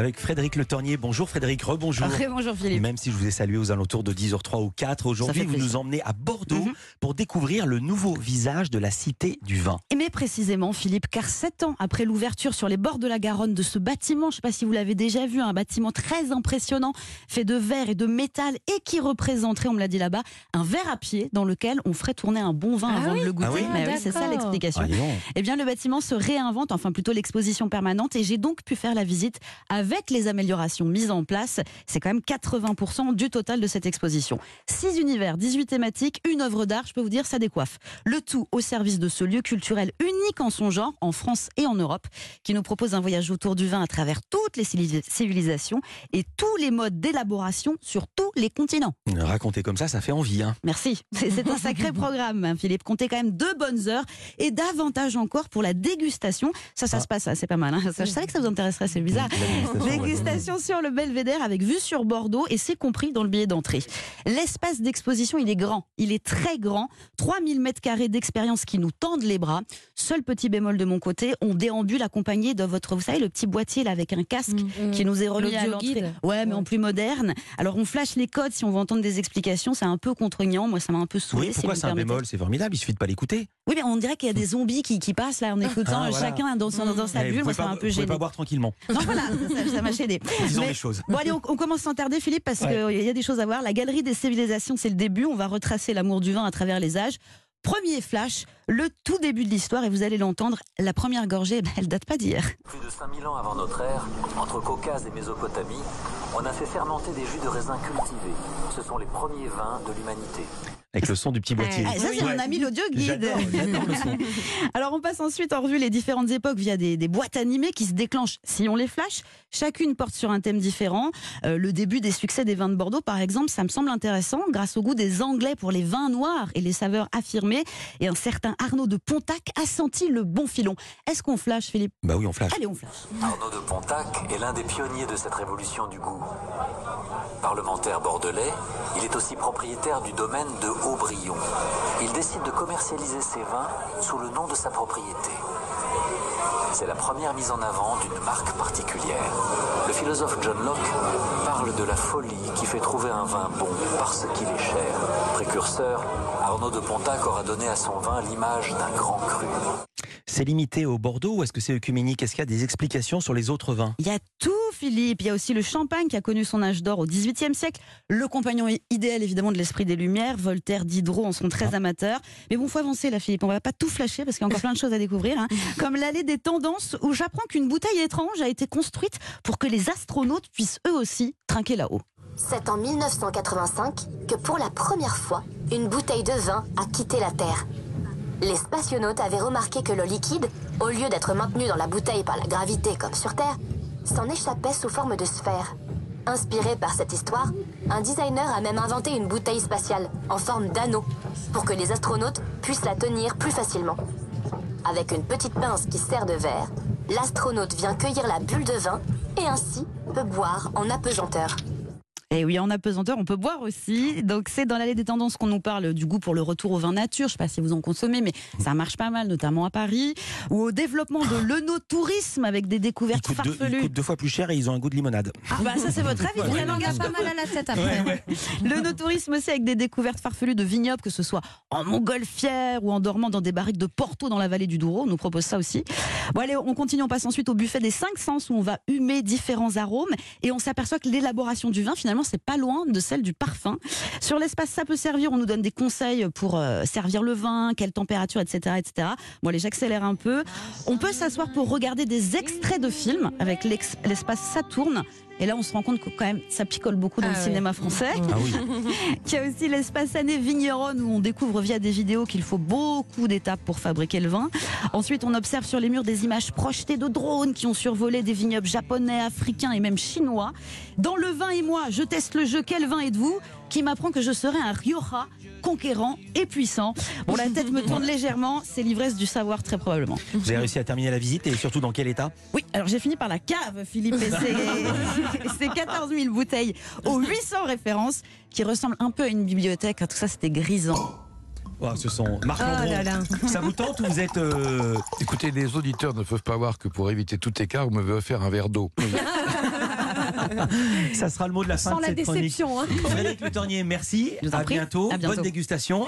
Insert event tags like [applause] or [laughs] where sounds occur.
avec Frédéric Le Tornier. Bonjour Frédéric, rebonjour. bonjour Philippe. Même si je vous ai salué aux alentours de 10h03 ou 4, aujourd'hui vous nous emmenez à Bordeaux Mhm. pour découvrir le nouveau visage de la cité du vin. Et mais précisément Philippe, car sept ans après l'ouverture sur les bords de la Garonne de ce bâtiment, je ne sais pas si vous l'avez déjà vu, un bâtiment très impressionnant, fait de verre et de métal et qui représenterait, on me l'a dit là-bas, un verre à pied dans lequel on ferait tourner un bon vin Ah avant oui de le goûter. Ah oui c'est ça l'explication. Ah. Eh bien, le bâtiment se réinvente, enfin plutôt l'exposition permanente, et j'ai donc pu faire la visite avec les améliorations mises en place. C'est quand même 80% du total de cette exposition. Six univers, 18 thématiques, une œuvre d'art, je peux vous dire, ça décoiffe. Le tout au service de ce lieu culturel unique en son genre, en France et en Europe, qui nous propose un voyage autour du vin à travers toutes les civili- civilisations et tous les modes d'élaboration sur tous les continents. Raconter comme ça, ça fait envie. Hein. Merci. [laughs] C'est un sacré [laughs] programme, hein, Philippe. Comptez quand même deux bonnes heures et davantage encore pour la dégustation. Ça, ça Ah. se passe, c'est pas mal. hein. Je savais que ça vous intéresserait, c'est bizarre. Dégustation, sur le Belvédère avec vue sur Bordeaux et c'est compris dans le billet d'entrée. L'espace d'exposition, il est grand, il est très grand. 3000 mètres carrés d'expérience qui nous tendent les bras. Seul petit bémol de mon côté, on déambule accompagné de votre, vous savez, le petit boîtier là avec un casque qui nous est remis à l'entrée. Ouais, mais en plus moderne. Alors on flash les codes si on veut entendre des explications, c'est un peu contraignant. Moi, ça m'a un peu saoulé. Oui, pourquoi c'est un bémol? C'est formidable, il suffit de pas l'écouter. Oui, mais on dirait qu'il y a des zombies qui, qui passent là en écoutant Ah, voilà. chacun dans, son, dans sa Eh, bulle. Moi, pas- un peu gêné. pas boire tranquillement. [laughs] Non, voilà, ça ça m'a gêné. Disons Mais- les choses. Bon, allez, on, on commence sans tarder, Philippe, parce Ouais. qu'il y a des choses à voir. La galerie des civilisations, c'est le début. On va retracer l'amour du vin à travers les âges. Premier flash, le tout début de l'histoire, et vous allez l'entendre, la première gorgée, ben, elle date pas d'hier. Plus de 5000 ans avant notre ère, entre Caucase et Mésopotamie, on a fait fermenter des jus de raisin cultivés. Ce sont les premiers vins de l'humanité. Avec le son du petit boîtier. Ah, ça, c'est Ouais. mon ami l'audio guide. Le son. [laughs] Alors, on passe ensuite en revue les différentes époques via des, des boîtes animées qui se déclenchent si on les flash. Chacune porte sur un thème différent. Euh, le début des succès des vins de Bordeaux, par exemple, ça me semble intéressant grâce au goût des Anglais pour les vins noirs et les saveurs affirmées. Et un certain Arnaud de Pontac a senti le bon filon. Est-ce qu'on flash, Philippe? Bah oui, on flash. Allez, on flash. Arnaud de Pontac est l'un des pionniers de cette révolution du goût. Parlementaire bordelais, il est aussi propriétaire du domaine de Aubryon. Il décide de commercialiser ses vins sous le nom de sa propriété. C'est la première mise en avant d'une marque particulière. Le philosophe John Locke parle de la folie qui fait trouver un vin bon parce qu'il est cher. Précurseur, Arnaud de Pontac aura donné à son vin l'image d'un grand cru. C'est limité au Bordeaux ou est-ce que c'est œcuménique? Est-ce qu'il y a des explications sur les autres vins? Il y a tout, Philippe. Il y a aussi le champagne qui a connu son âge d'or au XVIIIe siècle. Le compagnon idéal, évidemment, de l'esprit des Lumières. Voltaire, Diderot en sont très amateurs. Mais bon, faut avancer, là, Philippe. On va pas tout flasher parce qu'il y a encore [laughs] plein de choses à découvrir. hein. Comme l'allée des tendances où j'apprends qu'une bouteille étrange a été construite pour que les astronautes puissent eux aussi trinquer là-haut. C'est en 1985 que pour la première fois, une bouteille de vin a quitté la Terre. Les spationautes avaient remarqué que le liquide, au lieu d'être maintenu dans la bouteille par la gravité comme sur Terre, s'en échappait sous forme de sphère. Inspiré par cette histoire, un designer a même inventé une bouteille spatiale en forme d'anneau pour que les astronautes puissent la tenir plus facilement. Avec une petite pince qui sert de verre, l'astronaute vient cueillir la bulle de vin et ainsi peut boire en apesanteur. Et oui, en apesanteur, on peut boire aussi. Donc, c'est dans l'allée des tendances qu'on nous parle du goût pour le retour au vin nature. Je ne sais pas si vous en consommez, mais ça marche pas mal, notamment à Paris. Ou au développement de l'œnotourisme avec des ils découvertes coûtent, deux, ils farfelues. coûtent deux fois plus cher et ils ont un goût de limonade. Ah, bah, ça, c'est votre avis. [laughs] Il Vraiment. en garde pas mal à la tête après. Le no-tourisme aussi avec des découvertes farfelues de vignobles, que ce soit en montgolfière ou en dormant dans des barriques de Porto dans la vallée du Douro. On nous propose ça aussi. Bon, allez, on continue, on passe ensuite au buffet des cinq sens où on va humer différents arômes et on s'aperçoit que l'élaboration du vin, finalement, c'est pas loin de celle du parfum. Sur l'espace, ça peut servir. On nous donne des conseils pour euh, servir le vin, quelle température, etc., etc. Bon, allez, j'accélère un peu. On peut s'asseoir pour regarder des extraits de films avec l'espace Saturne. Et là, on se rend compte que quand même, ça picole beaucoup dans Ah le oui. cinéma français. Ah oui. [laughs] Il y a aussi l'espace année vigneronne où on découvre via des vidéos qu'il faut beaucoup d'étapes pour fabriquer le vin. Ensuite, on observe sur les murs des images projetées de drones qui ont survolé des vignobles japonais, africains et même chinois. Dans le vin et moi, je teste le jeu Quel vin êtes-vous? Qui m'apprend que je serai un Rioja conquérant et puissant. Bon, la tête me tourne légèrement, c'est l'ivresse du savoir très probablement. Vous avez réussi à terminer la visite et surtout dans quel état? Oui, alors j'ai fini par la cave, Philippe, et c'est- [laughs] c'est 14 000 bouteilles aux 800 références qui ressemblent un peu à une bibliothèque. Tout ça, c'était grisant. Oh, Ce sont Marc Oh Landron. là là. Ça vous tente ou vous êtes euh, Écoutez, les auditeurs ne peuvent pas voir que pour éviter tout écart, vous m'avez offert un verre d'eau. [laughs] Ça sera le mot de la fin Sans de la cette chronique. déception. hein. Frédéric Le Tornier, merci. Je vous en À prie. bientôt. À bientôt. Bonne dégustation.